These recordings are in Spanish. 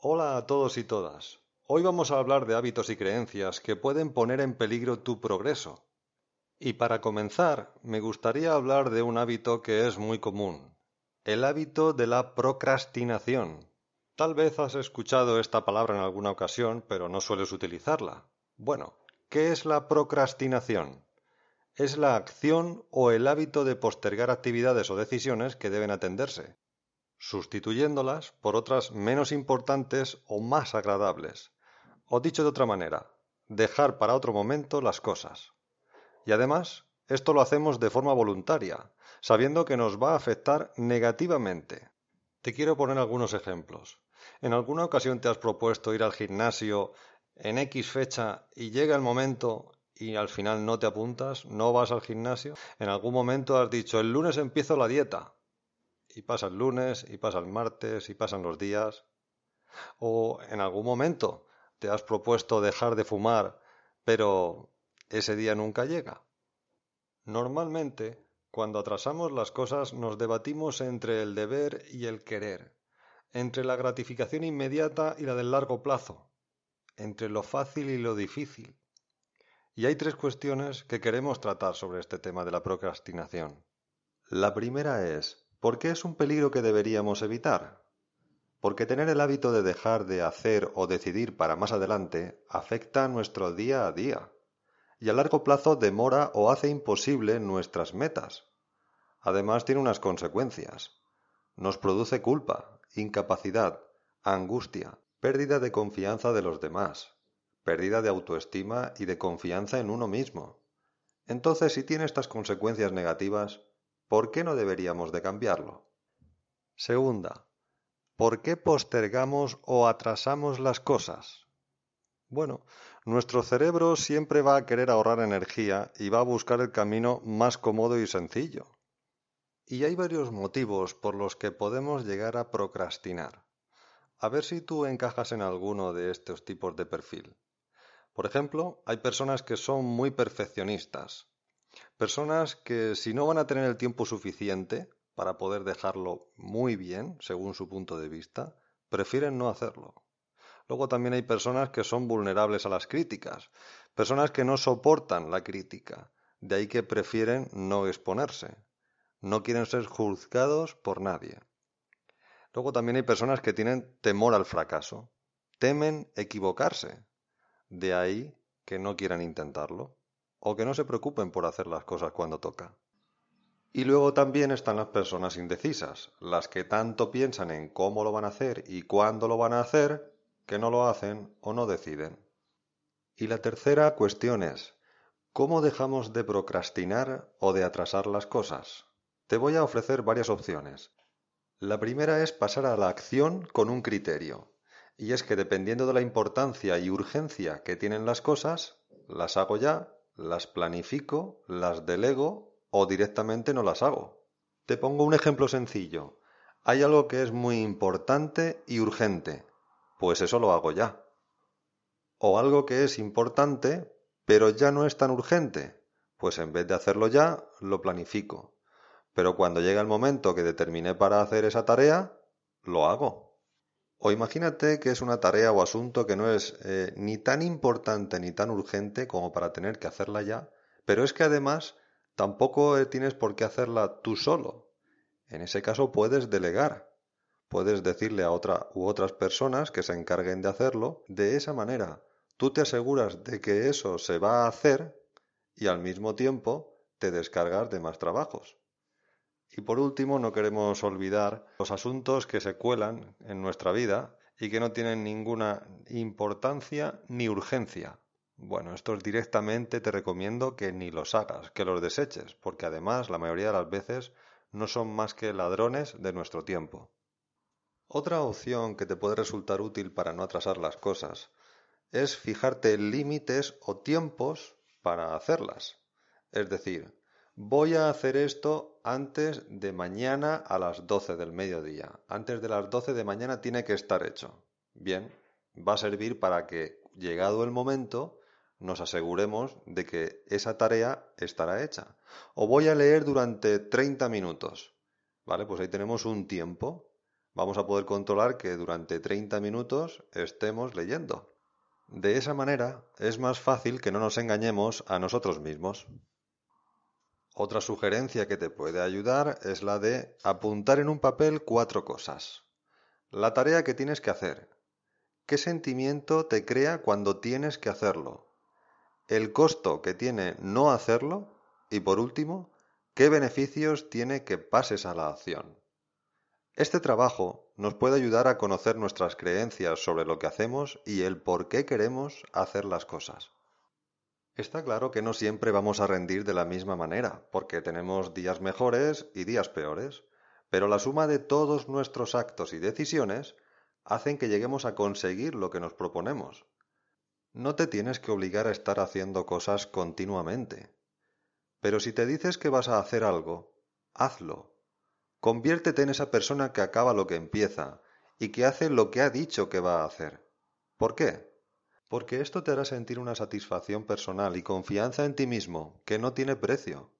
Hola a todos y todas. Hoy vamos a hablar de hábitos y creencias que pueden poner en peligro tu progreso. Y para comenzar, me gustaría hablar de un hábito que es muy común, el hábito de la procrastinación. Tal vez has escuchado esta palabra en alguna ocasión, pero no sueles utilizarla. Bueno, ¿qué es la procrastinación? Es la acción o el hábito de postergar actividades o decisiones que deben atenderse, sustituyéndolas por otras menos importantes o más agradables. O dicho de otra manera, dejar para otro momento las cosas. Y además, esto lo hacemos de forma voluntaria, sabiendo que nos va a afectar negativamente. Te quiero poner algunos ejemplos. ¿En alguna ocasión te has propuesto ir al gimnasio en X fecha y llega el momento y al final no te apuntas, no vas al gimnasio? ¿En algún momento has dicho el lunes empiezo la dieta y pasa el lunes, y pasa el martes, y pasan los días. O en algún momento te has propuesto dejar de fumar, pero ese día nunca llega. Normalmente, cuando atrasamos las cosas, nos debatimos entre el deber y el querer, entre la gratificación inmediata y la del largo plazo, entre lo fácil y lo difícil. Y hay tres cuestiones que queremos tratar sobre este tema de la procrastinación. La primera es ¿Por qué es un peligro que deberíamos evitar? Porque tener el hábito de dejar de hacer o decidir para más adelante afecta nuestro día a día y a largo plazo demora o hace imposible nuestras metas. Además tiene unas consecuencias. Nos produce culpa, incapacidad, angustia, pérdida de confianza de los demás, pérdida de autoestima y de confianza en uno mismo. Entonces, si tiene estas consecuencias negativas, ¿Por qué no deberíamos de cambiarlo? Segunda, ¿por qué postergamos o atrasamos las cosas? Bueno, nuestro cerebro siempre va a querer ahorrar energía y va a buscar el camino más cómodo y sencillo. Y hay varios motivos por los que podemos llegar a procrastinar. A ver si tú encajas en alguno de estos tipos de perfil. Por ejemplo, hay personas que son muy perfeccionistas, Personas que si no van a tener el tiempo suficiente para poder dejarlo muy bien, según su punto de vista, prefieren no hacerlo. Luego también hay personas que son vulnerables a las críticas, personas que no soportan la crítica, de ahí que prefieren no exponerse, no quieren ser juzgados por nadie. Luego también hay personas que tienen temor al fracaso, temen equivocarse, de ahí que no quieran intentarlo o que no se preocupen por hacer las cosas cuando toca. Y luego también están las personas indecisas, las que tanto piensan en cómo lo van a hacer y cuándo lo van a hacer, que no lo hacen o no deciden. Y la tercera cuestión es, ¿cómo dejamos de procrastinar o de atrasar las cosas? Te voy a ofrecer varias opciones. La primera es pasar a la acción con un criterio, y es que dependiendo de la importancia y urgencia que tienen las cosas, las hago ya las planifico, las delego o directamente no las hago. Te pongo un ejemplo sencillo. Hay algo que es muy importante y urgente. Pues eso lo hago ya. O algo que es importante, pero ya no es tan urgente. Pues en vez de hacerlo ya, lo planifico. Pero cuando llega el momento que determiné para hacer esa tarea, lo hago. O imagínate que es una tarea o asunto que no es eh, ni tan importante ni tan urgente como para tener que hacerla ya, pero es que además tampoco eh, tienes por qué hacerla tú solo. En ese caso puedes delegar. Puedes decirle a otra u otras personas que se encarguen de hacerlo de esa manera. Tú te aseguras de que eso se va a hacer y al mismo tiempo te descargas de más trabajos. Y por último, no queremos olvidar los asuntos que se cuelan en nuestra vida y que no tienen ninguna importancia ni urgencia. Bueno, estos directamente te recomiendo que ni los hagas, que los deseches, porque además la mayoría de las veces no son más que ladrones de nuestro tiempo. Otra opción que te puede resultar útil para no atrasar las cosas es fijarte límites o tiempos para hacerlas. Es decir, Voy a hacer esto antes de mañana a las 12 del mediodía. Antes de las 12 de mañana tiene que estar hecho. Bien, va a servir para que, llegado el momento, nos aseguremos de que esa tarea estará hecha. O voy a leer durante 30 minutos. ¿Vale? Pues ahí tenemos un tiempo. vamos a poder controlar que durante 30 minutos estemos leyendo. De esa manera es más fácil que no nos engañemos a nosotros mismos. Otra sugerencia que te puede ayudar es la de apuntar en un papel cuatro cosas. La tarea que tienes que hacer. ¿Qué sentimiento te crea cuando tienes que hacerlo? El costo que tiene no hacerlo. Y por último, ¿qué beneficios tiene que pases a la acción? Este trabajo nos puede ayudar a conocer nuestras creencias sobre lo que hacemos y el por qué queremos hacer las cosas. Está claro que no siempre vamos a rendir de la misma manera, porque tenemos días mejores y días peores, pero la suma de todos nuestros actos y decisiones hacen que lleguemos a conseguir lo que nos proponemos. No te tienes que obligar a estar haciendo cosas continuamente. Pero si te dices que vas a hacer algo, hazlo. Conviértete en esa persona que acaba lo que empieza y que hace lo que ha dicho que va a hacer. ¿Por qué? Porque esto te hará sentir una satisfacción personal y confianza en ti mismo que no tiene precio,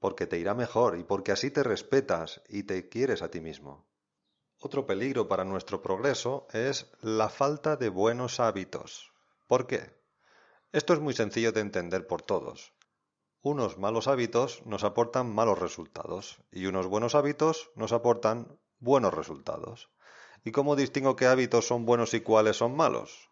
porque te irá mejor y porque así te respetas y te quieres a ti mismo. Otro peligro para nuestro progreso es la falta de buenos hábitos. ¿Por qué? Esto es muy sencillo de entender por todos. Unos malos hábitos nos aportan malos resultados y unos buenos hábitos nos aportan buenos resultados. ¿Y cómo distingo qué hábitos son buenos y cuáles son malos?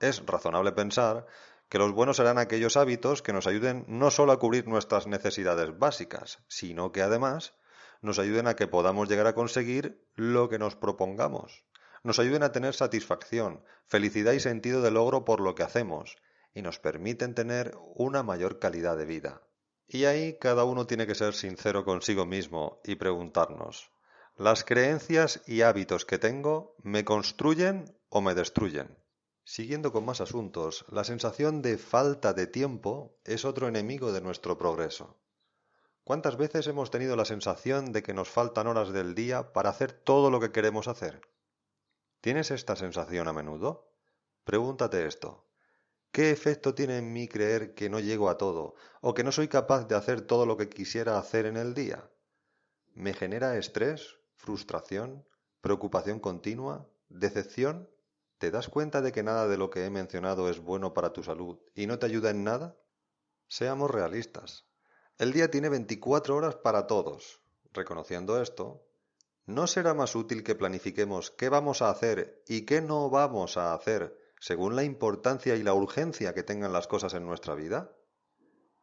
Es razonable pensar que los buenos serán aquellos hábitos que nos ayuden no solo a cubrir nuestras necesidades básicas, sino que además nos ayuden a que podamos llegar a conseguir lo que nos propongamos, nos ayuden a tener satisfacción, felicidad y sentido de logro por lo que hacemos, y nos permiten tener una mayor calidad de vida. Y ahí cada uno tiene que ser sincero consigo mismo y preguntarnos, ¿las creencias y hábitos que tengo me construyen o me destruyen? Siguiendo con más asuntos, la sensación de falta de tiempo es otro enemigo de nuestro progreso. ¿Cuántas veces hemos tenido la sensación de que nos faltan horas del día para hacer todo lo que queremos hacer? ¿Tienes esta sensación a menudo? Pregúntate esto. ¿Qué efecto tiene en mí creer que no llego a todo o que no soy capaz de hacer todo lo que quisiera hacer en el día? ¿Me genera estrés, frustración, preocupación continua, decepción? ¿Te das cuenta de que nada de lo que he mencionado es bueno para tu salud y no te ayuda en nada? Seamos realistas. El día tiene 24 horas para todos. Reconociendo esto, ¿no será más útil que planifiquemos qué vamos a hacer y qué no vamos a hacer según la importancia y la urgencia que tengan las cosas en nuestra vida?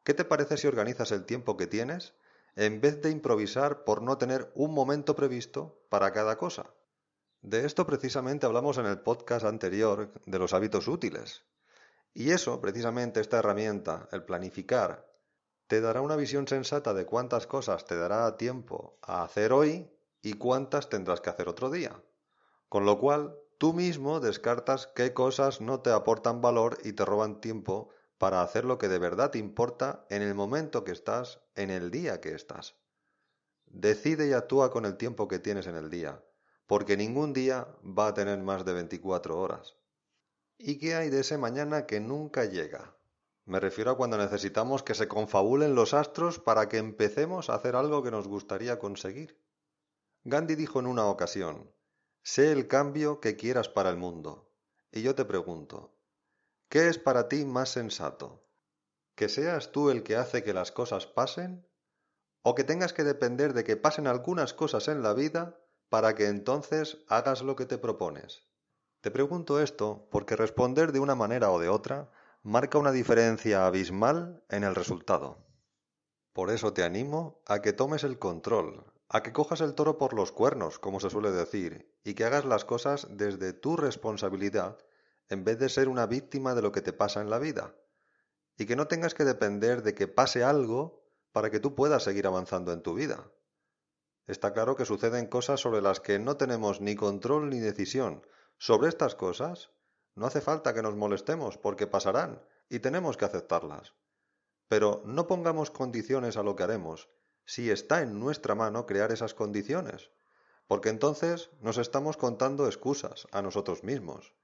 ¿Qué te parece si organizas el tiempo que tienes en vez de improvisar por no tener un momento previsto para cada cosa? De esto precisamente hablamos en el podcast anterior de los hábitos útiles. Y eso, precisamente esta herramienta, el planificar, te dará una visión sensata de cuántas cosas te dará tiempo a hacer hoy y cuántas tendrás que hacer otro día. Con lo cual, tú mismo descartas qué cosas no te aportan valor y te roban tiempo para hacer lo que de verdad te importa en el momento que estás, en el día que estás. Decide y actúa con el tiempo que tienes en el día porque ningún día va a tener más de 24 horas. ¿Y qué hay de ese mañana que nunca llega? Me refiero a cuando necesitamos que se confabulen los astros para que empecemos a hacer algo que nos gustaría conseguir. Gandhi dijo en una ocasión, sé el cambio que quieras para el mundo. Y yo te pregunto, ¿qué es para ti más sensato? ¿Que seas tú el que hace que las cosas pasen? ¿O que tengas que depender de que pasen algunas cosas en la vida para que entonces hagas lo que te propones. Te pregunto esto porque responder de una manera o de otra marca una diferencia abismal en el resultado. Por eso te animo a que tomes el control, a que cojas el toro por los cuernos, como se suele decir, y que hagas las cosas desde tu responsabilidad en vez de ser una víctima de lo que te pasa en la vida, y que no tengas que depender de que pase algo para que tú puedas seguir avanzando en tu vida. Está claro que suceden cosas sobre las que no tenemos ni control ni decisión. Sobre estas cosas no hace falta que nos molestemos porque pasarán y tenemos que aceptarlas. Pero no pongamos condiciones a lo que haremos, si está en nuestra mano crear esas condiciones, porque entonces nos estamos contando excusas a nosotros mismos.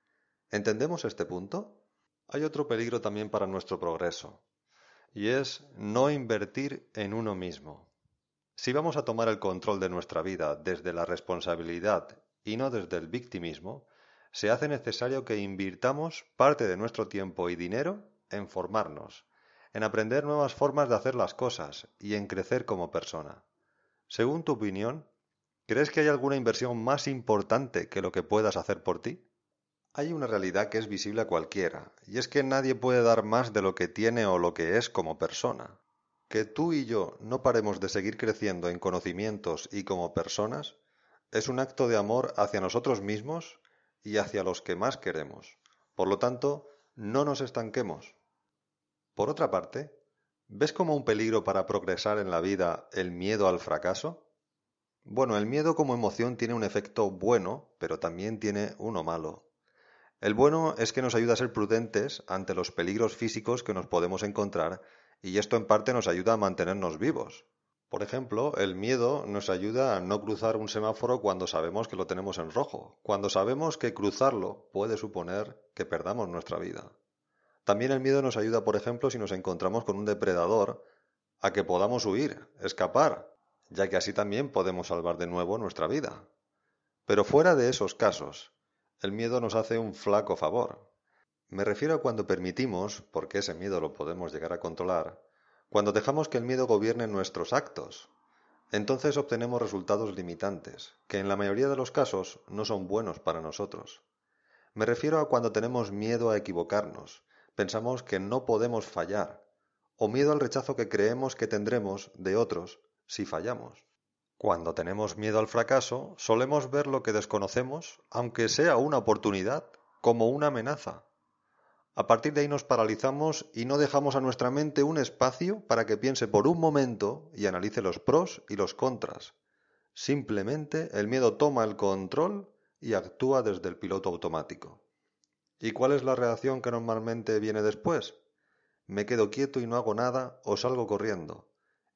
¿Entendemos este punto? Hay otro peligro también para nuestro progreso, y es no invertir en uno mismo. Si vamos a tomar el control de nuestra vida desde la responsabilidad y no desde el victimismo, se hace necesario que invirtamos parte de nuestro tiempo y dinero en formarnos, en aprender nuevas formas de hacer las cosas y en crecer como persona. Según tu opinión, ¿crees que hay alguna inversión más importante que lo que puedas hacer por ti? Hay una realidad que es visible a cualquiera, y es que nadie puede dar más de lo que tiene o lo que es como persona. Que tú y yo no paremos de seguir creciendo en conocimientos y como personas es un acto de amor hacia nosotros mismos y hacia los que más queremos. Por lo tanto, no nos estanquemos. Por otra parte, ¿ves como un peligro para progresar en la vida el miedo al fracaso? Bueno, el miedo como emoción tiene un efecto bueno, pero también tiene uno malo. El bueno es que nos ayuda a ser prudentes ante los peligros físicos que nos podemos encontrar y esto en parte nos ayuda a mantenernos vivos. Por ejemplo, el miedo nos ayuda a no cruzar un semáforo cuando sabemos que lo tenemos en rojo, cuando sabemos que cruzarlo puede suponer que perdamos nuestra vida. También el miedo nos ayuda, por ejemplo, si nos encontramos con un depredador, a que podamos huir, escapar, ya que así también podemos salvar de nuevo nuestra vida. Pero fuera de esos casos, el miedo nos hace un flaco favor. Me refiero a cuando permitimos, porque ese miedo lo podemos llegar a controlar, cuando dejamos que el miedo gobierne nuestros actos. Entonces obtenemos resultados limitantes, que en la mayoría de los casos no son buenos para nosotros. Me refiero a cuando tenemos miedo a equivocarnos, pensamos que no podemos fallar, o miedo al rechazo que creemos que tendremos de otros si fallamos. Cuando tenemos miedo al fracaso, solemos ver lo que desconocemos, aunque sea una oportunidad, como una amenaza. A partir de ahí nos paralizamos y no dejamos a nuestra mente un espacio para que piense por un momento y analice los pros y los contras. Simplemente el miedo toma el control y actúa desde el piloto automático. ¿Y cuál es la reacción que normalmente viene después? Me quedo quieto y no hago nada o salgo corriendo.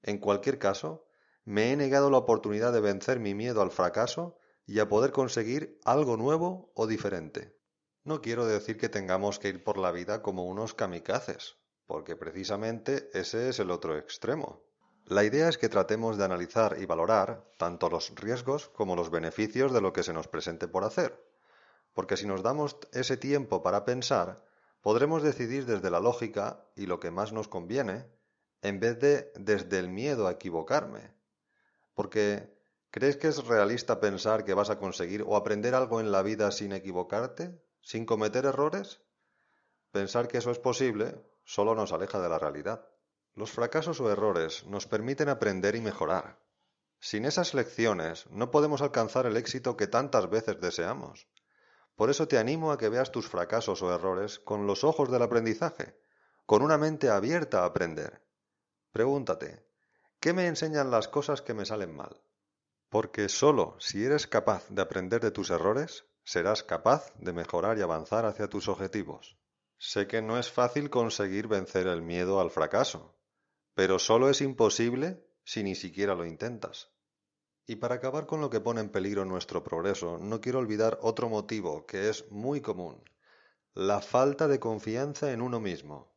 En cualquier caso, me he negado la oportunidad de vencer mi miedo al fracaso y a poder conseguir algo nuevo o diferente. No quiero decir que tengamos que ir por la vida como unos kamikazes, porque precisamente ese es el otro extremo. La idea es que tratemos de analizar y valorar tanto los riesgos como los beneficios de lo que se nos presente por hacer, porque si nos damos ese tiempo para pensar, podremos decidir desde la lógica y lo que más nos conviene, en vez de desde el miedo a equivocarme, porque ¿crees que es realista pensar que vas a conseguir o aprender algo en la vida sin equivocarte, sin cometer errores? Pensar que eso es posible solo nos aleja de la realidad. Los fracasos o errores nos permiten aprender y mejorar. Sin esas lecciones no podemos alcanzar el éxito que tantas veces deseamos. Por eso te animo a que veas tus fracasos o errores con los ojos del aprendizaje, con una mente abierta a aprender. Pregúntate, ¿Qué me enseñan las cosas que me salen mal? Porque sólo si eres capaz de aprender de tus errores, serás capaz de mejorar y avanzar hacia tus objetivos. Sé que no es fácil conseguir vencer el miedo al fracaso, pero solo es imposible si ni siquiera lo intentas. Y para acabar con lo que pone en peligro nuestro progreso, no quiero olvidar otro motivo que es muy común, la falta de confianza en uno mismo.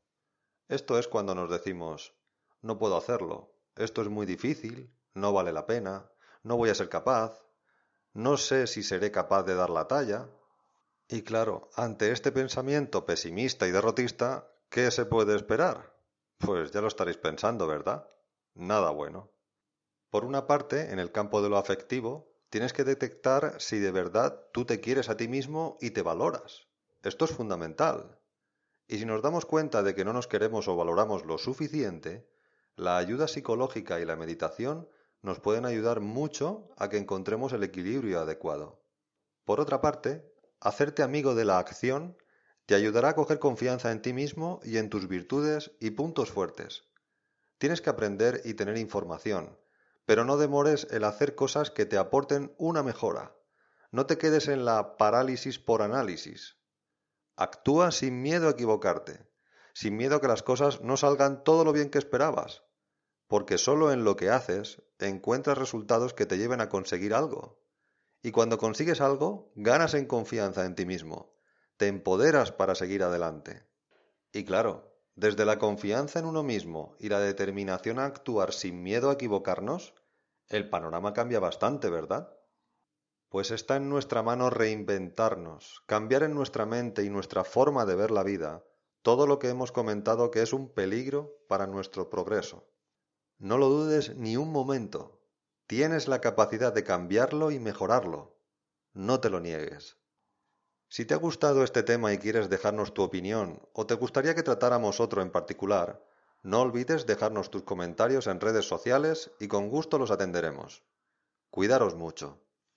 Esto es cuando nos decimos, no puedo hacerlo, esto es muy difícil, no vale la pena, no voy a ser capaz, no sé si seré capaz de dar la talla. Y claro, ante este pensamiento pesimista y derrotista, ¿qué se puede esperar? Pues ya lo estaréis pensando, ¿verdad? Nada bueno. Por una parte, en el campo de lo afectivo, tienes que detectar si de verdad tú te quieres a ti mismo y te valoras. Esto es fundamental. Y si nos damos cuenta de que no nos queremos o valoramos lo suficiente, la ayuda psicológica y la meditación nos pueden ayudar mucho a que encontremos el equilibrio adecuado. Por otra parte, hacerte amigo de la acción te ayudará a coger confianza en ti mismo y en tus virtudes y puntos fuertes. Tienes que aprender y tener información, pero no demores el hacer cosas que te aporten una mejora. No te quedes en la parálisis por análisis. Actúa sin miedo a equivocarte, sin miedo a que las cosas no salgan todo lo bien que esperabas porque solo en lo que haces encuentras resultados que te lleven a conseguir algo. Y cuando consigues algo, ganas en confianza en ti mismo, te empoderas para seguir adelante. Y claro, desde la confianza en uno mismo y la determinación a actuar sin miedo a equivocarnos, el panorama cambia bastante, ¿verdad? pues está en nuestra mano reinventarnos, cambiar en nuestra mente y nuestra forma de ver la vida todo lo que hemos comentado que es un peligro para nuestro progreso. No lo dudes ni un momento. Tienes la capacidad de cambiarlo y mejorarlo. No te lo niegues. Si te ha gustado este tema y quieres dejarnos tu opinión o te gustaría que tratáramos otro en particular, no olvides dejarnos tus comentarios en redes sociales y con gusto los atenderemos. Cuidaros mucho.